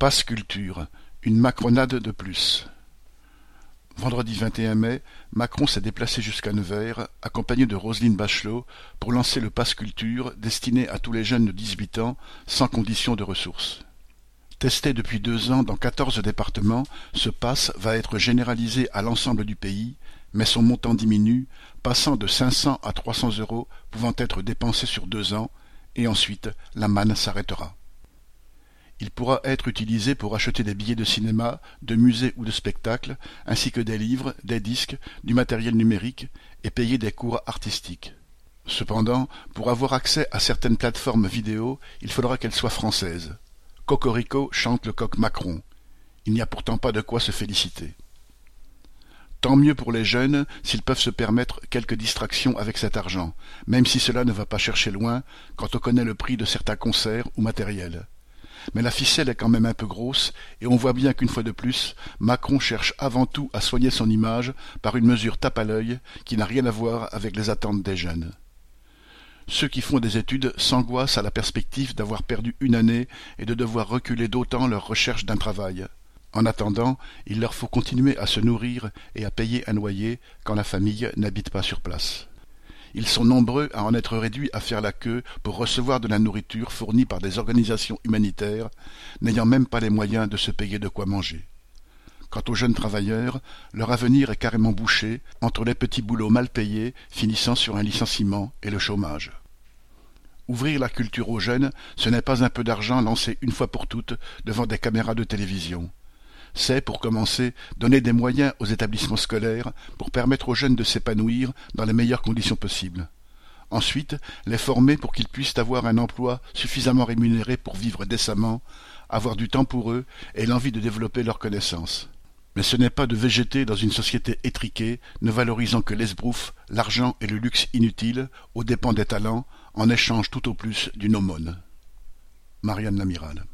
Passe Culture, une macronade de plus. Vendredi 21 mai, Macron s'est déplacé jusqu'à Nevers, accompagné de Roselyne Bachelot, pour lancer le Passe Culture destiné à tous les jeunes de 18 ans, sans condition de ressources. Testé depuis deux ans dans quatorze départements, ce passe va être généralisé à l'ensemble du pays, mais son montant diminue, passant de 500 à 300 euros pouvant être dépensés sur deux ans, et ensuite la manne s'arrêtera. Il pourra être utilisé pour acheter des billets de cinéma, de musée ou de spectacle, ainsi que des livres, des disques, du matériel numérique et payer des cours artistiques. Cependant, pour avoir accès à certaines plateformes vidéo, il faudra qu'elles soient françaises. Cocorico chante le coq Macron. Il n'y a pourtant pas de quoi se féliciter. Tant mieux pour les jeunes s'ils peuvent se permettre quelques distractions avec cet argent, même si cela ne va pas chercher loin quand on connaît le prix de certains concerts ou matériels mais la ficelle est quand même un peu grosse, et on voit bien qu'une fois de plus, Macron cherche avant tout à soigner son image par une mesure tape à l'œil qui n'a rien à voir avec les attentes des jeunes. Ceux qui font des études s'angoissent à la perspective d'avoir perdu une année et de devoir reculer d'autant leur recherche d'un travail. En attendant, il leur faut continuer à se nourrir et à payer un loyer quand la famille n'habite pas sur place. Ils sont nombreux à en être réduits à faire la queue pour recevoir de la nourriture fournie par des organisations humanitaires, n'ayant même pas les moyens de se payer de quoi manger. Quant aux jeunes travailleurs, leur avenir est carrément bouché entre les petits boulots mal payés finissant sur un licenciement et le chômage. Ouvrir la culture aux jeunes, ce n'est pas un peu d'argent lancé une fois pour toutes devant des caméras de télévision c'est, pour commencer, donner des moyens aux établissements scolaires pour permettre aux jeunes de s'épanouir dans les meilleures conditions possibles. Ensuite, les former pour qu'ils puissent avoir un emploi suffisamment rémunéré pour vivre décemment, avoir du temps pour eux et l'envie de développer leurs connaissances. Mais ce n'est pas de végéter dans une société étriquée, ne valorisant que l'esbrouf, l'argent et le luxe inutile, aux dépens des talents, en échange tout au plus d'une aumône. Marianne Lamiral